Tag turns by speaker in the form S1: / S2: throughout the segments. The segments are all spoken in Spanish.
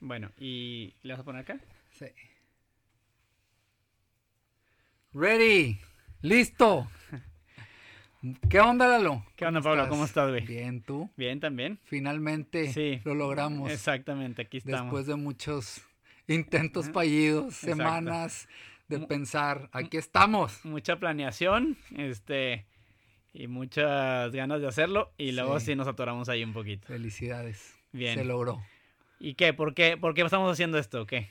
S1: Bueno, ¿y le vas a poner acá?
S2: Sí. Ready. Listo. ¿Qué onda, Lalo?
S1: ¿Qué onda, Pablo? ¿Cómo estás, güey?
S2: Bien, ¿tú?
S1: Bien, también.
S2: Finalmente
S1: Sí.
S2: lo logramos.
S1: Exactamente, aquí estamos.
S2: Después de muchos intentos fallidos,
S1: Exacto.
S2: semanas de pensar, aquí estamos.
S1: Mucha planeación, este, y muchas ganas de hacerlo, y luego
S2: Sí.
S1: sí, nos atoramos ahí un poquito.
S2: Felicidades.
S1: Bien.
S2: Se logró.
S1: ¿Y qué? ¿Por qué? ¿Por qué estamos haciendo esto? ¿Qué?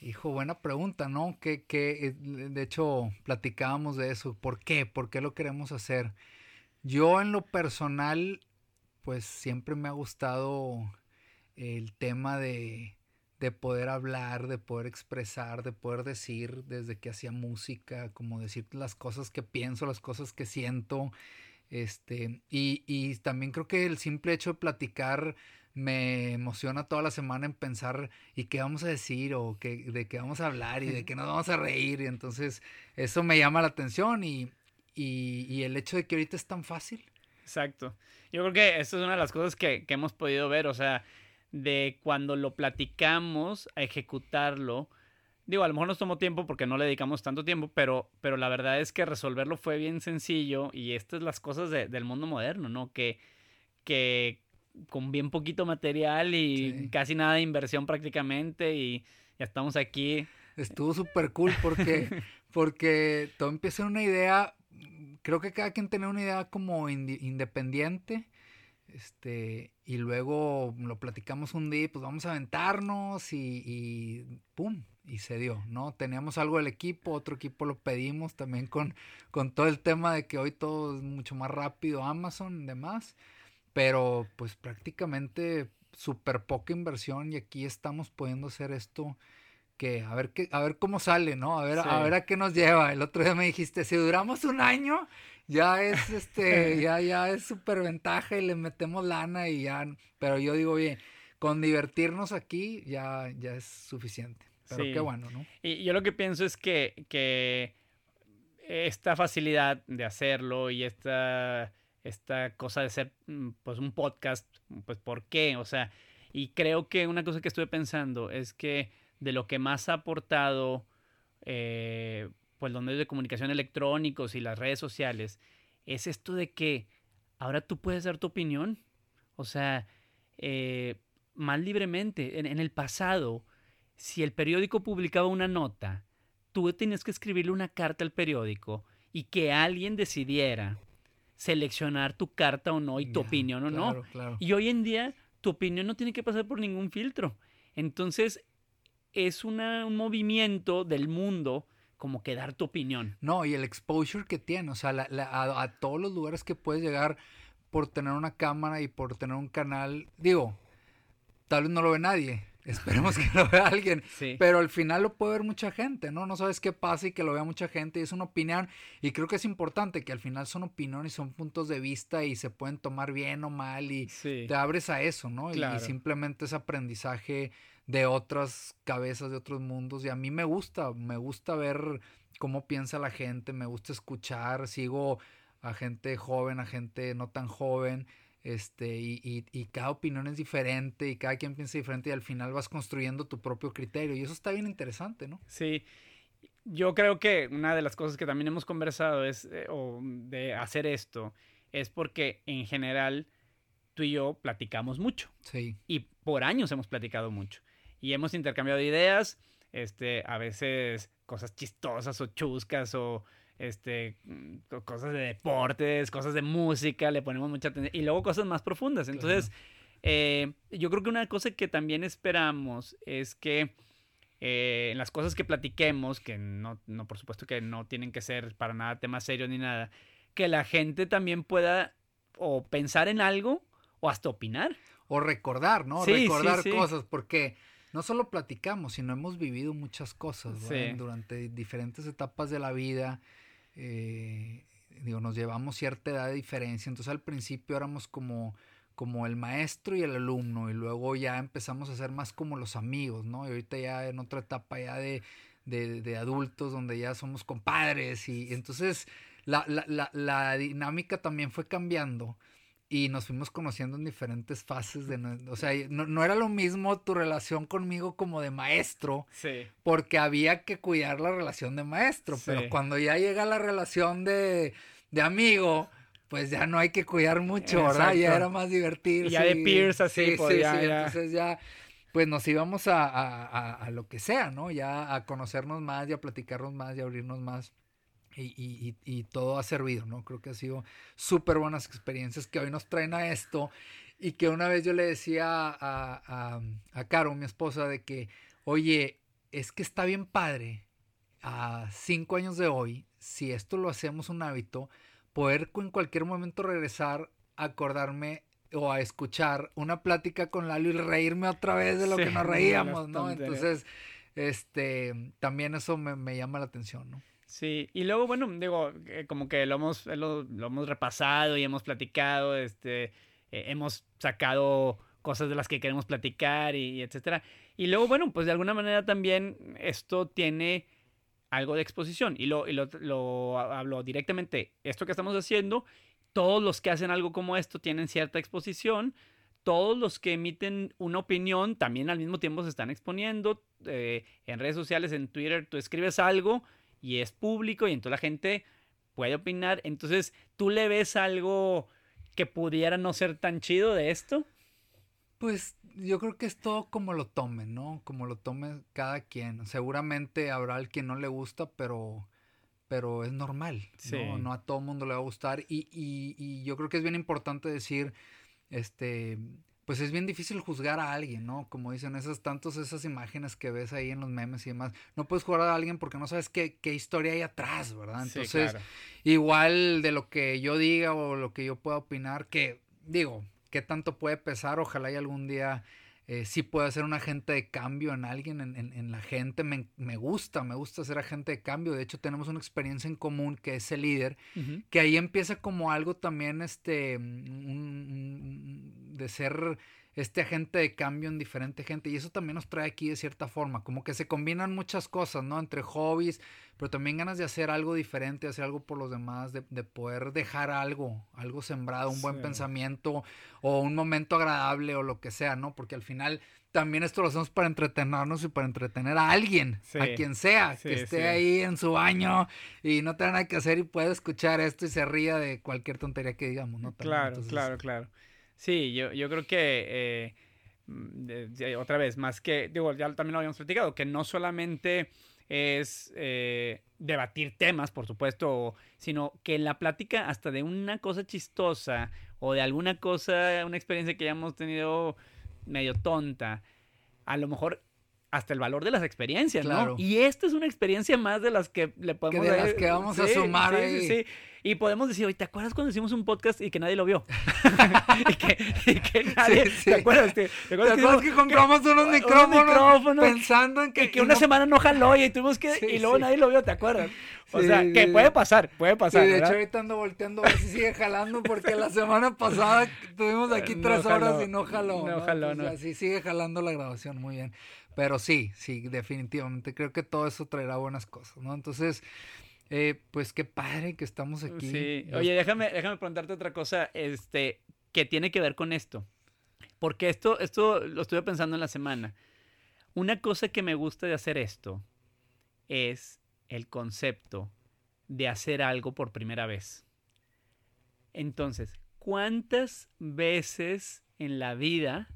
S2: Hijo, buena pregunta, ¿no? Que, que eh, de hecho platicábamos de eso. ¿Por qué? ¿Por qué lo queremos hacer? Yo en lo personal, pues siempre me ha gustado el tema de, de poder hablar, de poder expresar, de poder decir desde que hacía música, como decir las cosas que pienso, las cosas que siento. Este, y, y también creo que el simple hecho de platicar me emociona toda la semana en pensar y qué vamos a decir o qué, de qué vamos a hablar y de qué nos vamos a reír. Y entonces eso me llama la atención y, y, y el hecho de que ahorita es tan fácil.
S1: Exacto. Yo creo que esto es una de las cosas que, que hemos podido ver, o sea, de cuando lo platicamos a ejecutarlo. Digo, a lo mejor nos tomó tiempo porque no le dedicamos tanto tiempo, pero, pero la verdad es que resolverlo fue bien sencillo y estas son las cosas de- del mundo moderno, ¿no? Que, que con bien poquito material y
S2: Sí.
S1: casi nada de inversión prácticamente y ya estamos aquí.
S2: Estuvo súper cool porque, porque todo empieza en una idea, creo que cada quien tenía una idea como independiente, este, y luego lo platicamos un día, pues vamos a aventarnos y, y pum, y se dio, ¿no? Teníamos algo del equipo, otro equipo lo pedimos también con, con todo el tema de que hoy todo es mucho más rápido, Amazon y demás, pero pues prácticamente súper poca inversión y aquí estamos pudiendo hacer esto que a ver qué, a ver cómo sale, ¿no? A ver,
S1: Sí.
S2: a ver a qué nos lleva. El otro día me dijiste, si duramos un año, ya es este, ya, ya es súper ventaja y le metemos lana y ya. Pero yo digo, oye, con divertirnos aquí ya, ya es suficiente. Pero
S1: Sí.
S2: qué bueno, ¿no?
S1: Y yo lo que pienso es que, que esta facilidad de hacerlo y esta, esta cosa de ser mm, pues un podcast, pues ¿por qué? O sea, y creo que una cosa que estuve pensando es que de lo que más ha aportado eh, pues los medios de comunicación electrónicos y las redes sociales es esto de que ahora tú puedes dar tu opinión. O sea, eh, más libremente. En, en el pasado, si el periódico publicaba una nota, tú tenías que escribirle una carta al periódico y que alguien decidiera seleccionar tu carta o no y tu opinión o no.
S2: Claro.
S1: Y hoy en día tu opinión no tiene que pasar por ningún filtro. Entonces es una- un movimiento del mundo como que dar tu opinión.
S2: No, y el exposure que tiene, o sea, la- la- a, a todos los lugares que puedes llegar por tener una cámara y por tener un canal, digo, tal vez no lo ve nadie, esperemos que lo vea alguien,
S1: Sí.
S2: pero al final lo puede ver mucha gente, ¿no? No sabes qué pasa y que lo vea mucha gente y es una opinión y creo que es importante que al final son opiniones, son puntos de vista y se pueden tomar bien o mal y
S1: Sí.
S2: te abres a eso, ¿no? Y-. Y simplemente es aprendizaje de otras cabezas, de otros mundos. Y a mí me gusta, me gusta ver cómo piensa la gente, me gusta escuchar, sigo a gente joven, a gente no tan joven, este, y, y, y cada opinión es diferente y cada quien piensa diferente y al final vas construyendo tu propio criterio. Y eso está bien interesante, ¿no?
S1: Sí. Yo creo que una de las cosas que también hemos conversado es, eh, o de hacer esto, es porque en general tú y yo platicamos mucho.
S2: Sí.
S1: y por años hemos platicado mucho y hemos intercambiado ideas, este, a veces cosas chistosas o chuscas o este, mm, co- cosas de deportes, cosas de música, le ponemos mucha atención y luego cosas más profundas. Entonces, eh, yo creo que una cosa que también esperamos es que eh, en las cosas que platiquemos, que no, no, por supuesto que no tienen que ser para nada temas serios ni nada, que la gente también pueda o pensar en algo o hasta opinar.
S2: O recordar, ¿no?
S1: Sí,
S2: recordar
S1: sí.
S2: cosas, porque no solo platicamos, sino hemos vivido muchas cosas durante diferentes etapas de la vida. Eh, digo, nos llevamos cierta edad de diferencia, entonces al principio éramos como, como el maestro y el alumno, y luego ya empezamos a ser más como los amigos, ¿no? Y ahorita ya en otra etapa ya de, de, adultos, donde ya somos compadres, y entonces la, la, la dinámica también fue cambiando. Y nos fuimos conociendo en diferentes fases de... O sea, no, era lo mismo tu relación conmigo como de maestro,
S1: sí.
S2: porque había que cuidar la relación de maestro, pero cuando ya llega la relación de, de amigo, pues ya no hay que cuidar mucho, ¿verdad? Ya era más divertirse.
S1: Ya de peers así,
S2: sí, pues, entonces ya pues nos íbamos a, a, a, lo que sea, ¿no? Ya a conocernos más y a platicarnos más y a abrirnos más. Y, y, y, todo ha servido, ¿no? Creo que ha sido súper buenas experiencias que hoy nos traen a esto. Y que una vez yo le decía a, a, Caro, mi esposa, de que, oye, es que está bien padre a cinco años de hoy, si esto lo hacemos un hábito, poder en cualquier momento regresar, acordarme o a escuchar una plática con Lalo y reírme otra vez de lo que nos reíamos, ¿no? Entonces, este, también eso me, llama la atención, ¿no?
S1: Sí, y luego, bueno, digo, eh, como que lo hemos, lo, hemos repasado y hemos platicado, este, eh, hemos sacado cosas de las que queremos platicar y, etcétera. Y luego, bueno, pues de alguna manera también esto tiene algo de exposición y lo, y lo, lo hablo directamente. Esto que estamos haciendo todos los que hacen algo como esto tienen cierta exposición. Todos los que emiten una opinión también al mismo tiempo se están exponiendo. Eh, en redes sociales, en Twitter, tú escribes algo y es público y entonces la gente puede opinar. Entonces, ¿tú le ves algo que pudiera no ser tan chido de esto?
S2: Pues yo creo que es todo como lo tomen, ¿no? Como lo tome cada quien. Seguramente habrá el que no le gusta, pero pero es normal, ¿no? No a todo mundo le va a gustar y, y, y, yo creo que es bien importante decir, este, pues es bien difícil juzgar a alguien, ¿no? Como dicen esas tantos esas imágenes que ves ahí en los memes y demás. No puedes jugar a alguien porque no sabes qué, qué historia hay atrás, ¿verdad? Entonces, igual de lo que yo diga o lo que yo pueda opinar, que digo, qué tanto puede pesar, ojalá y algún día eh, sí puedo ser un agente de cambio en alguien, en, en, la gente. Me, me, gusta, me gusta ser agente de cambio. De hecho, tenemos una experiencia en común que es el líder, que ahí empieza como algo también este, de ser este agente de cambio en diferente gente. Y eso también nos trae aquí de cierta forma, como que se combinan muchas cosas, ¿no? Entre hobbies, pero también ganas de hacer algo diferente, hacer algo por los demás, de, de poder dejar algo, algo sembrado, un buen pensamiento o un momento agradable o lo que sea, ¿no? Porque al final también esto lo hacemos para entretenernos y para entretener a alguien, a quien sea, que esté ahí en su baño y no tenga nada que hacer y pueda escuchar esto y se ría de cualquier tontería que digamos, ¿no?
S1: claro, claro, claro. Sí, yo, yo creo que, eh, mm, otra vez, más que, digo, ya también lo habíamos platicado, que no solamente es eh, debatir temas, por supuesto, sino que la plática hasta de una cosa chistosa o de alguna cosa, una experiencia que hayamos tenido medio tonta, a lo mejor hasta el valor de las experiencias, ¿no? Y esta es una experiencia más de las que le podemos...
S2: Que de las que vamos a sumar ahí.
S1: Sí, sí. Y podemos decir, oye, ¿te acuerdas cuando hicimos un podcast y que nadie lo vio? y, que, y, que, nadie... ¿Te acuerdas? ¿Te,
S2: ¿te acuerdas, que, compramos unos micrófonos, pensando en que...
S1: Y que una semana no jaló y tuvimos que... y luego nadie lo vio, ¿te acuerdas? O sea, que puede pasar, puede pasar.
S2: Sí, de hecho ahorita ando volteando a ver si sigue jalando porque la semana pasada tuvimos aquí tres horas y no jaló.
S1: No, jaló, no.
S2: Sí, sigue jalando la grabación, muy bien. Pero sí, sí, definitivamente creo que todo eso traerá buenas cosas, ¿no? Entonces, eh, pues qué padre que estamos aquí.
S1: Sí, oye, déjame, déjame preguntarte otra cosa, este, que tiene que ver con esto. Porque esto, esto lo estuve pensando en la semana. Una cosa que me gusta de hacer esto es el concepto de hacer algo por primera vez. Entonces, ¿cuántas veces en la vida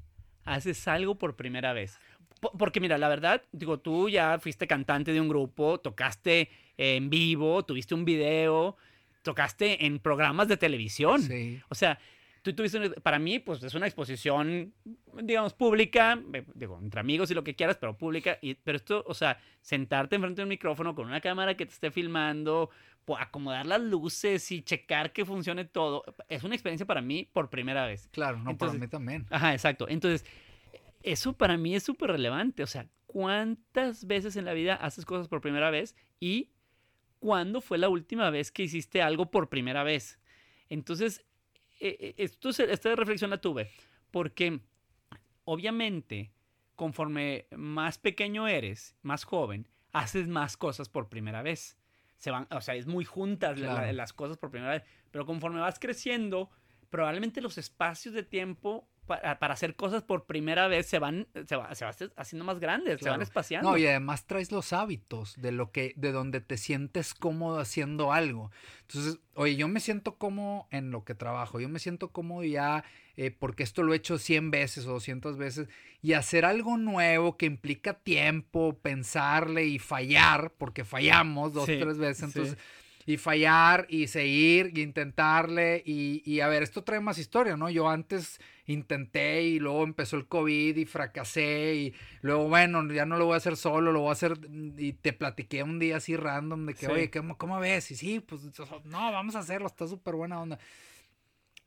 S1: haces algo por primera vez? Porque mira, la verdad, digo, tú ya fuiste cantante de un grupo, tocaste en vivo, tuviste un video, tocaste en programas de televisión. Sí. O sea, tú tuviste, para mí, pues es una exposición, digamos, pública, eh, digo, entre amigos y lo que quieras, pero pública. Y, pero esto, o sea, sentarte enfrente de un micrófono con una cámara que te esté filmando, acomodar las luces y checar que funcione todo, es una experiencia para mí por primera vez.
S2: Claro, no, para mí también.
S1: Ajá, exacto. Entonces, eso para mí es súper relevante. O sea, ¿cuántas veces en la vida haces cosas por primera vez? Y ¿cuándo fue la última vez que hiciste algo por primera vez? Entonces, e, e, esto, esta reflexión la tuve porque obviamente conforme más pequeño eres, más joven, haces más cosas por primera vez. Se van, o sea, es muy juntas las cosas por primera vez, pero conforme vas creciendo, probablemente los espacios de tiempo para, hacer cosas por primera vez se van, se va, se va haciendo más grandes, se van espaciando.
S2: No, y además traes los hábitos de lo que, de donde te sientes cómodo haciendo algo. Entonces, oye, yo me siento cómodo en lo que trabajo, yo me siento cómodo ya eh, porque esto lo he hecho 100 veces o 200 veces y hacer algo nuevo que implica tiempo, pensarle y fallar, porque fallamos dos, tres veces, entonces y fallar y seguir y intentarle y, y, a ver, esto trae más historia, ¿no? Yo antes intenté y luego empezó el COVID y fracasé y luego, bueno, ya no lo voy a hacer solo, lo voy a hacer y te platiqué un día así random de que, oye, ¿cómo, ¿cómo, ves? Y sí, pues no, vamos a hacerlo, está súper buena onda.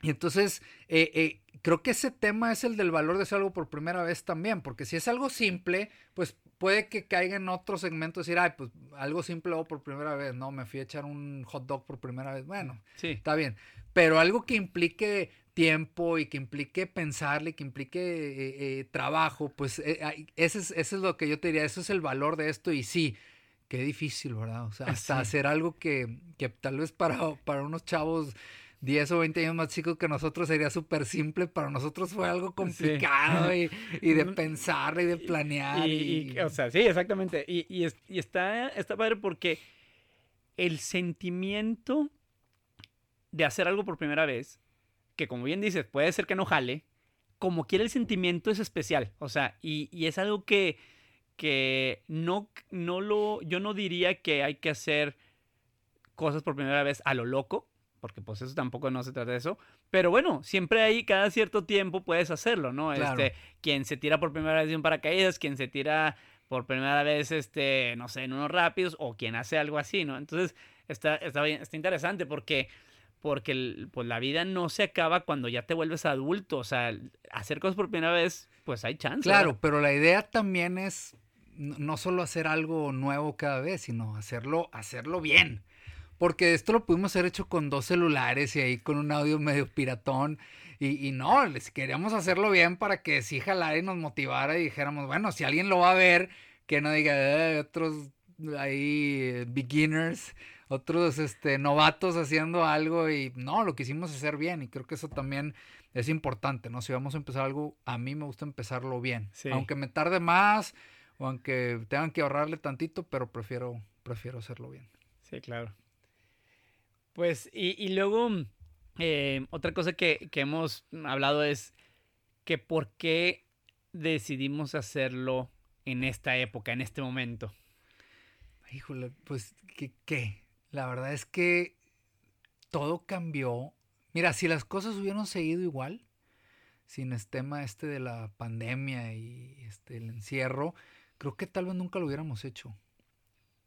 S2: Y entonces, eh, eh, creo que ese tema es el del valor de hacer algo por primera vez también, porque si es algo simple, pues puede que caiga en otro segmento decir, ay, pues algo simple o por primera vez, no, me fui a echar un hot dog por primera vez, bueno, sí. está bien, pero algo que implique tiempo y que implique pensarle, que implique eh, eh, trabajo, pues eh, ese, es, es lo que yo te diría, eso es el valor de esto y sí, qué difícil, ¿verdad? O sea, hasta hacer algo que, que tal vez para, para unos chavos 10 o 20 años más chicos que nosotros sería súper simple, para nosotros fue algo complicado y, de pensar y de planear.
S1: Y, o sea, sí, exactamente. Y, y, está, está padre porque el sentimiento de hacer algo por primera vez, que como bien dices, puede ser que no jale, como quiera el sentimiento es especial. O sea, y, es algo que, que no, no lo, yo no diría que hay que hacer cosas por primera vez a lo loco porque pues eso tampoco no se trata de eso. Pero bueno, siempre ahí, cada cierto tiempo puedes hacerlo, ¿no? Este, quien se tira por primera vez de un paracaídas, quien se tira por primera vez, este, no sé, en unos rápidos, o quien hace algo así, ¿no? Entonces, está, está, bien, está interesante porque, porque pues, la vida no se acaba cuando ya te vuelves adulto. O sea, hacer cosas por primera vez, pues hay chance.
S2: Claro, pero la idea también es no solo hacer algo nuevo cada vez, sino hacerlo, hacerlo bien. Porque esto lo pudimos haber hecho con dos celulares y ahí con un audio medio piratón. Y, y no, les queríamos hacerlo bien para que sí jalara y nos motivara y dijéramos, bueno, si alguien lo va a ver, que no diga, eh, otros ahí beginners, otros este, novatos haciendo algo y no, lo quisimos hacer bien y creo que eso también es importante, ¿no? Si vamos a empezar algo, a mí me gusta empezarlo bien, aunque me tarde más o aunque tengan que ahorrarle tantito, pero prefiero, prefiero hacerlo bien.
S1: Sí, claro. Pues, y, luego, eh, otra cosa que, hemos hablado es que por qué decidimos hacerlo en esta época, en este momento.
S2: Híjole, pues, qué? La verdad es que todo cambió. Mira, si las cosas hubieran seguido igual, sin este tema este de la pandemia y este, el encierro, creo que tal vez nunca lo hubiéramos hecho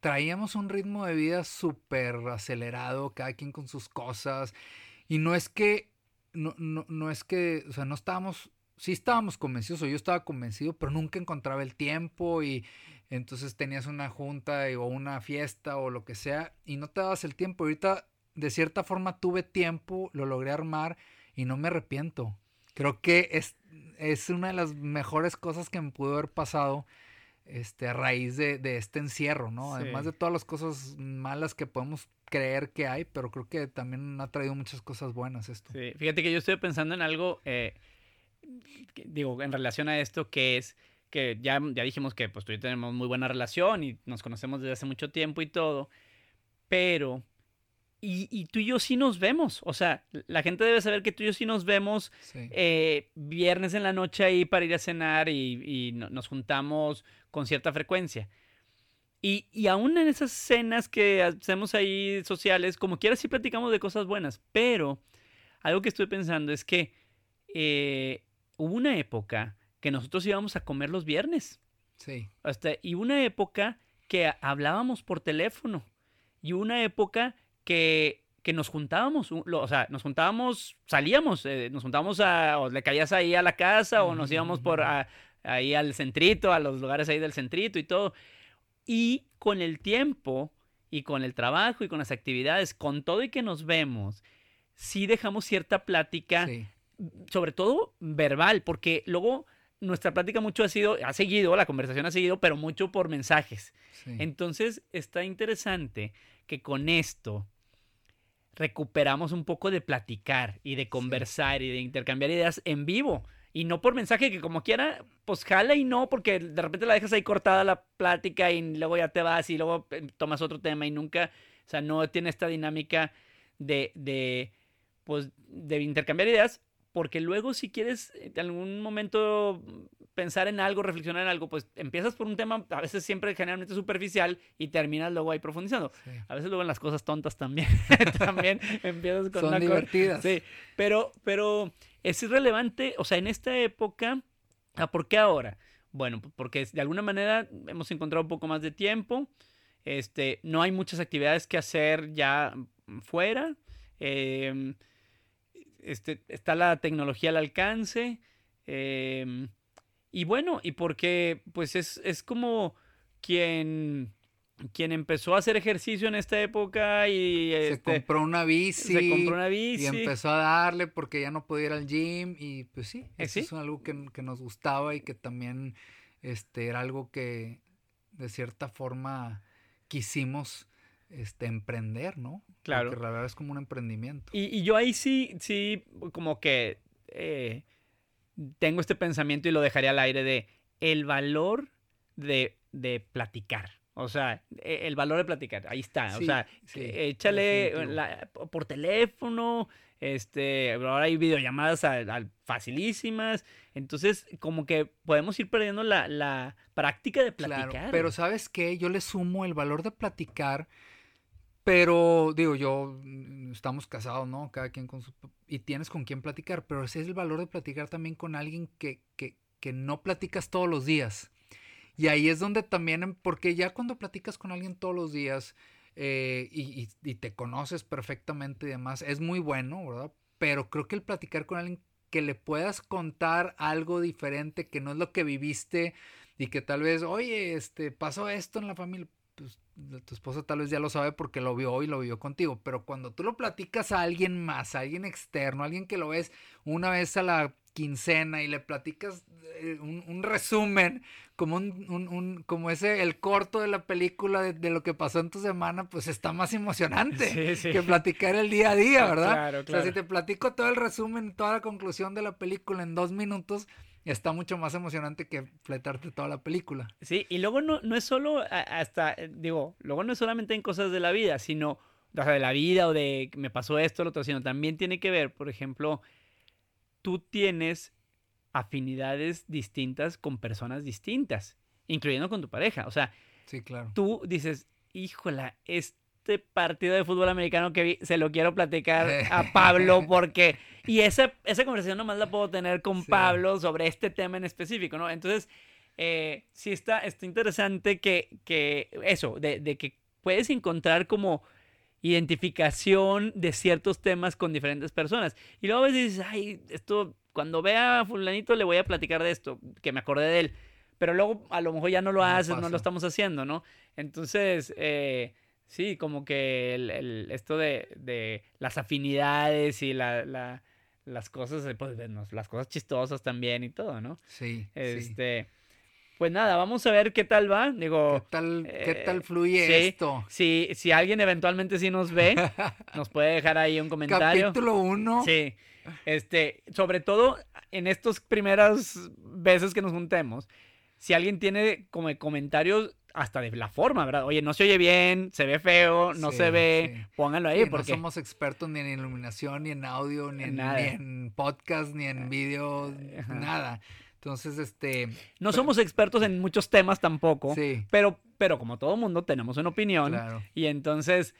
S2: traíamos un ritmo de vida súper acelerado, cada quien con sus cosas. Y no es que, no, no, no es que, o sea, no estábamos, sí estábamos convencidos, o yo estaba convencido, pero nunca encontraba el tiempo y entonces tenías una junta o una fiesta o lo que sea y no te dabas el tiempo. Ahorita, de cierta forma, tuve tiempo, lo logré armar y no me arrepiento. Creo que es, es una de las mejores cosas que me pudo haber pasado este, a raíz de, este encierro, ¿no? Además de todas las cosas malas que podemos creer que hay, pero creo que también ha traído muchas cosas buenas esto.
S1: Sí, fíjate que yo estoy pensando en algo, eh, digo, en relación a esto, que es que ya, ya dijimos que pues tú y yo tenemos muy buena relación y nos conocemos desde hace mucho tiempo y todo, pero y, tú y yo sí nos vemos. O sea, la gente debe saber que tú y yo sí nos vemos eh, viernes en la noche ahí para ir a cenar y, nos juntamos con cierta frecuencia. Y, y, aún en esas cenas que hacemos ahí sociales, como quiera, sí platicamos de cosas buenas. Pero algo que estoy pensando es que eh, hubo una época que nosotros íbamos a comer los viernes.
S2: Sí.
S1: Hasta, y una época que hablábamos por teléfono. Y una época que, nos juntábamos, o sea, nos juntábamos, salíamos, eh, nos juntábamos a, o le caías ahí a la casa o nos íbamos por ahí al centrito, a los lugares ahí del centrito y todo. Y con el tiempo y con el trabajo y con las actividades, con todo y que nos vemos, sí dejamos cierta plática, sobre todo verbal, porque luego nuestra plática mucho ha sido, ha seguido, la conversación ha seguido, pero mucho por mensajes. Entonces está interesante que con esto recuperamos un poco de platicar y de conversar y de intercambiar ideas en vivo. Y no por mensaje que como quiera, pues jala y no, porque de repente la dejas ahí cortada la plática y luego ya te vas y luego eh, tomas otro tema y nunca, o sea, no tiene esta dinámica de, de pues, de intercambiar ideas, porque luego si quieres en algún momento pensar en algo, reflexionar en algo, pues empiezas por un tema a veces siempre generalmente superficial y terminas luego ahí profundizando. A veces luego en las cosas tontas también, también empiezas con
S2: Son divertidas.
S1: Sí, pero, pero es irrelevante, o sea, en esta época, ah, ¿por qué ahora? Bueno, porque de alguna manera hemos encontrado un poco más de tiempo, este, no hay muchas actividades que hacer ya fuera, eh, este, está la tecnología al alcance. Em, y bueno, y porque pues es, es como quien quien empezó a hacer ejercicio en esta época y
S2: se
S1: este,
S2: compró una bici
S1: se compró una bici
S2: y empezó a darle porque ya no podía ir al gym y pues sí,
S1: ¿Eh,
S2: eso
S1: sí?
S2: es algo que, que, nos gustaba y que también este era algo que de cierta forma quisimos este, emprender, ¿no?
S1: Claro.
S2: Porque la verdad es como un emprendimiento.
S1: Y, y yo ahí sí, sí, como que eh, tengo este pensamiento y lo dejaría al aire de el valor de, de platicar. O sea, e, el valor de platicar, ahí está.
S2: Sí,
S1: o sea,
S2: sí,
S1: échale la, por teléfono, este, ahora hay videollamadas a, a facilísimas. Entonces, como que podemos ir perdiendo la, la práctica de platicar.
S2: Claro, pero ¿sabes qué? Yo le sumo el valor de platicar pero digo, yo, mm, estamos casados, ¿no? Cada quien con su... Y tienes con quién platicar, pero ese es el valor de platicar también con alguien que, que, que no platicas todos los días. Y ahí es donde también, porque ya cuando platicas con alguien todos los días eh, y, y, y, te conoces perfectamente y demás, es muy bueno, ¿verdad? Pero creo que el platicar con alguien que le puedas contar algo diferente, que no es lo que viviste y que tal vez, oye, este, pasó esto en la familia, pues tu esposa tal vez ya lo sabe porque lo vio y lo vio contigo, pero cuando tú lo platicas a alguien más, a alguien externo, a alguien que lo ves una vez a la quincena y le platicas eh, un, un, resumen, como un, un, un, como ese, el corto de la película de, de, lo que pasó en tu semana, pues está más emocionante
S1: sí, sí.
S2: que platicar el día a día, ¿verdad?
S1: Claro, claro.
S2: O sea, si te platico todo el resumen, toda la conclusión de la película en dos minutos, está mucho más emocionante que fletarte toda la película.
S1: Sí, y luego no, no es solo hasta, digo, luego no es solamente en cosas de la vida, sino, o sea, de la vida o de me pasó esto, lo otro, sino también tiene que ver, por ejemplo, tú tienes afinidades distintas con personas distintas, incluyendo con tu pareja. O sea,
S2: sí, claro.
S1: tú dices, híjola, este partido de fútbol americano que vi, se lo quiero platicar a Pablo porque... Y esa, esa conversación nomás la puedo tener con sí. Pablo sobre este tema en específico, ¿no? Entonces, eh, sí está, está interesante que, que eso, de, de que puedes encontrar como identificación de ciertos temas con diferentes personas. Y luego a veces dices, ay, esto, cuando vea a fulanito le voy a platicar de esto, que me acordé de él. Pero luego a lo mejor ya no lo no haces, pasa. no lo estamos haciendo, ¿no? Entonces, eh, sí, como que el, el, esto de, de, las afinidades y la, la, las cosas, pues, las cosas chistosas también y todo, ¿no?
S2: Sí.
S1: Este... Sí. Pues nada, vamos a ver qué tal va. Digo,
S2: ¿qué tal, eh, qué tal fluye
S1: sí,
S2: esto?
S1: Si, si alguien eventualmente sí nos ve, nos puede dejar ahí un comentario.
S2: Capítulo 1.
S1: Sí. Este, sobre todo en estas primeras veces que nos juntemos, si alguien tiene como comentarios hasta de la forma, ¿verdad? Oye, no se oye bien, se ve feo, no sí, se ve, sí. pónganlo ahí.
S2: Sí,
S1: porque
S2: no somos expertos ni en iluminación, ni en audio, ni en, ni en podcast, ni en video, Ajá. nada. Entonces, este...
S1: No somos expertos en muchos temas tampoco, sí. pero, pero como todo mundo tenemos una opinión.
S2: Claro.
S1: Y entonces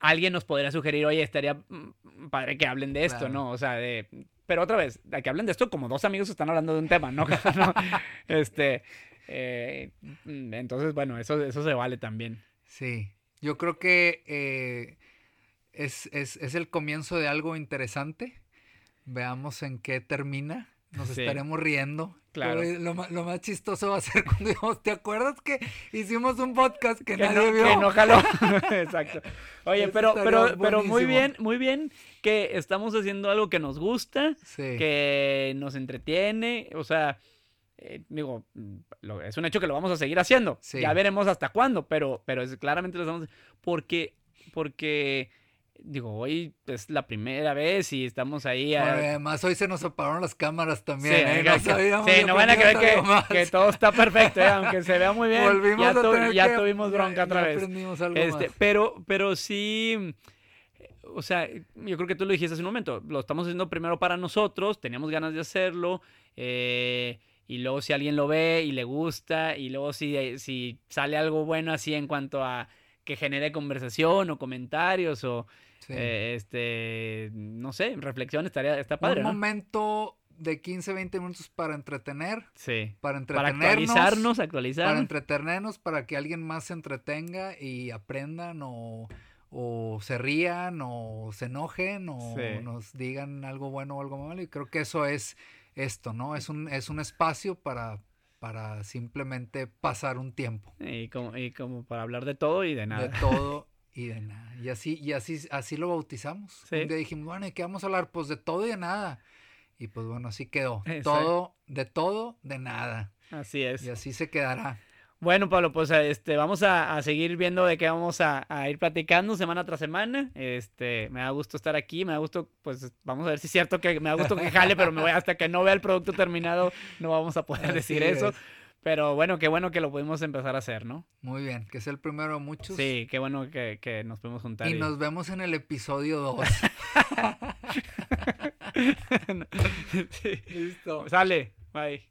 S1: alguien nos podría sugerir, oye, estaría mm, padre que hablen de esto, claro. ¿no? O sea, de... Pero otra vez, que hablen de esto como dos amigos están hablando de un tema. ¿no? Este... Eh, entonces, bueno, eso, eso se vale también.
S2: Sí, yo creo que eh, es, es, es el comienzo de algo interesante. Veamos en qué termina nos sí. estaremos riendo.
S1: Claro.
S2: Lo, lo, más chistoso va a ser cuando digamos, ¿te acuerdas que hicimos un podcast que,
S1: que
S2: nadie
S1: no,
S2: vio?
S1: Que no jaló. Exacto. Oye, Eso pero, pero, pero muy bien, muy bien que estamos haciendo algo que nos gusta,
S2: sí.
S1: que nos entretiene, o sea, eh, digo, lo, es un hecho que lo vamos a seguir haciendo.
S2: Sí.
S1: Ya veremos hasta cuándo, pero, pero es, claramente lo estamos porque, porque digo, hoy es la primera vez y estamos ahí.
S2: Bueno,
S1: A...
S2: además hoy se nos apagaron las cámaras también,
S1: Sí,
S2: ¿eh? No
S1: que-
S2: sabíamos
S1: sí,
S2: si
S1: no van a creer que, que todo está perfecto, ¿eh? aunque se vea muy bien.
S2: Volvimos
S1: ya
S2: a
S1: tu-
S2: tener
S1: ya
S2: que-
S1: tuvimos bronca
S2: ya-
S1: otra vez. Este,
S2: más.
S1: pero, pero sí, o sea, yo creo que tú lo dijiste hace un momento, lo estamos haciendo primero para nosotros, teníamos ganas de hacerlo, eh, y luego si alguien lo ve y le gusta, y luego si, si sale algo bueno así en cuanto a que genere conversación o comentarios o,
S2: Sí.
S1: eh, este, no sé, reflexión estaría, está padre,
S2: Un
S1: ¿no?
S2: momento de 15, 20 minutos para entretener,
S1: Sí.
S2: para
S1: Para
S2: entretenernos.
S1: actualizarnos,
S2: para
S1: actualizarnos.
S2: entretenernos, para que alguien más se entretenga y aprendan o, o se rían o se enojen o
S1: Sí.
S2: nos digan algo bueno o algo malo. Y creo que eso es esto, ¿no? Es un, es un espacio para, para simplemente pasar un tiempo
S1: Y como, y como para hablar de todo y de nada.
S2: de todo y de nada. Y así, y así, así lo bautizamos.
S1: Sí.
S2: Un día dijimos, bueno, ¿y qué vamos a hablar? Pues de todo y de nada. Y pues bueno, así quedó.
S1: Exacto.
S2: Todo, de todo, de nada.
S1: Así es.
S2: Y así se quedará.
S1: Bueno, Pablo, pues este, vamos a, a seguir viendo de qué vamos a, a ir platicando semana tras semana. Este, me da gusto estar aquí, me da gusto, pues vamos a ver si es cierto que me da gusto que jale, pero me voy hasta que no vea el producto terminado, no vamos a poder
S2: Así
S1: decir eso.
S2: es.
S1: Pero bueno, qué bueno que lo pudimos empezar a hacer, ¿no?
S2: Muy bien, que es el primero de muchos.
S1: Sí, qué bueno que, que nos pudimos juntar.
S2: Y
S1: y-
S2: nos vemos en el episodio 2.
S1: Sí.
S2: Listo.
S1: Sale, bye.